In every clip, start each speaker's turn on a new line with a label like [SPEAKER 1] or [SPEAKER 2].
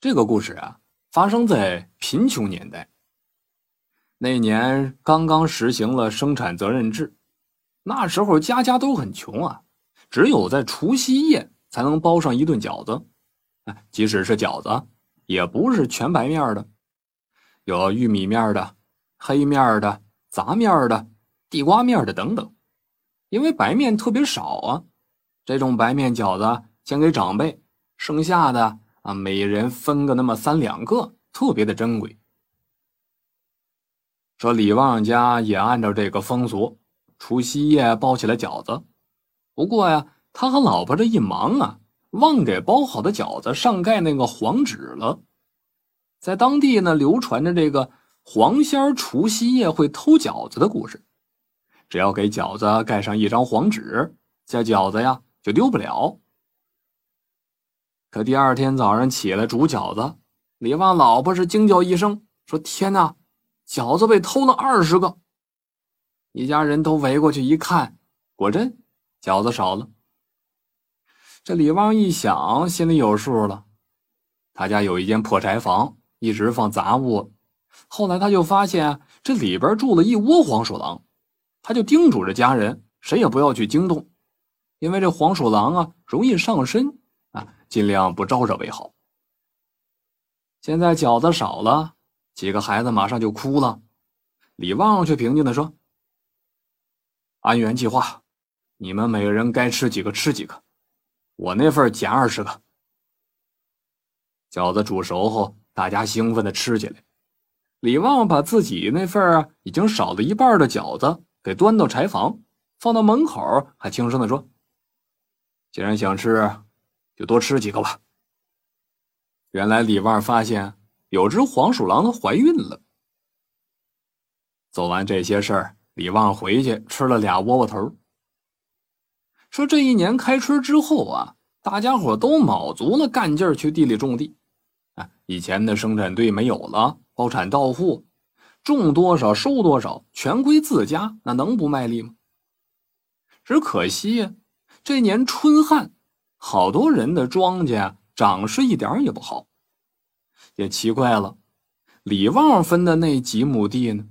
[SPEAKER 1] 这个故事啊，发生在贫穷年代。那年刚刚实行了生产责任制，那时候家家都很穷啊，只有在除夕夜才能包上一顿饺子。即使是饺子，也不是全白面的，有玉米面的、黑面的、杂面的、地瓜面的等等。因为白面特别少啊，这种白面饺子先给长辈，剩下的。啊，每人分个那么三两个，特别的珍贵。说李旺家也按照这个风俗，除夕夜包起了饺子。不过呀，他和老婆这一忙啊，忘给包好的饺子上盖那个黄纸了。在当地呢，流传着这个黄仙儿除夕夜会偷饺子的故事。只要给饺子盖上一张黄纸，这饺子呀就丢不了。可第二天早上起来煮饺子，李旺老婆是惊叫一声，说：“天哪，饺子被偷了二十个！”一家人都围过去一看，果真饺子少了。这李旺一想，心里有数了。他家有一间破柴房，一直放杂物。后来他就发现这里边住了一窝黄鼠狼，他就叮嘱着家人，谁也不要去惊动，因为这黄鼠狼啊容易上身。尽量不招惹为好。现在饺子少了，几个孩子马上就哭了。李旺却平静的说：“按原计划，你们每个人该吃几个吃几个，我那份减二十个。”饺子煮熟后，大家兴奋的吃起来。李旺把自己那份已经少了一半的饺子给端到柴房，放到门口，还轻声的说：“既然想吃。”就多吃几个吧。原来李旺发现有只黄鼠狼怀孕了。做完这些事儿，李旺回去吃了俩窝窝头。说这一年开春之后啊，大家伙都卯足了干劲儿去地里种地。啊，以前的生产队没有了，包产到户，种多少收多少，全归自家，那能不卖力吗？只可惜呀，这年春旱。好多人的庄稼长势一点也不好，也奇怪了。李旺分的那几亩地呢，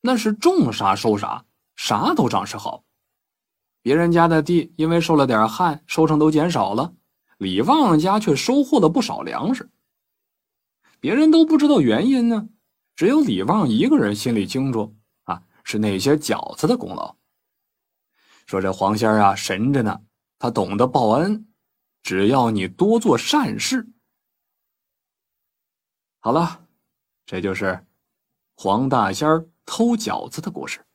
[SPEAKER 1] 那是种啥收啥，啥都长势好。别人家的地因为受了点旱，收成都减少了，李旺家却收获了不少粮食。别人都不知道原因呢，只有李旺一个人心里清楚啊，是那些饺子的功劳。说这黄仙啊神着呢，他懂得报恩。只要你多做善事，好了，这就是黄大仙儿偷饺子的故事。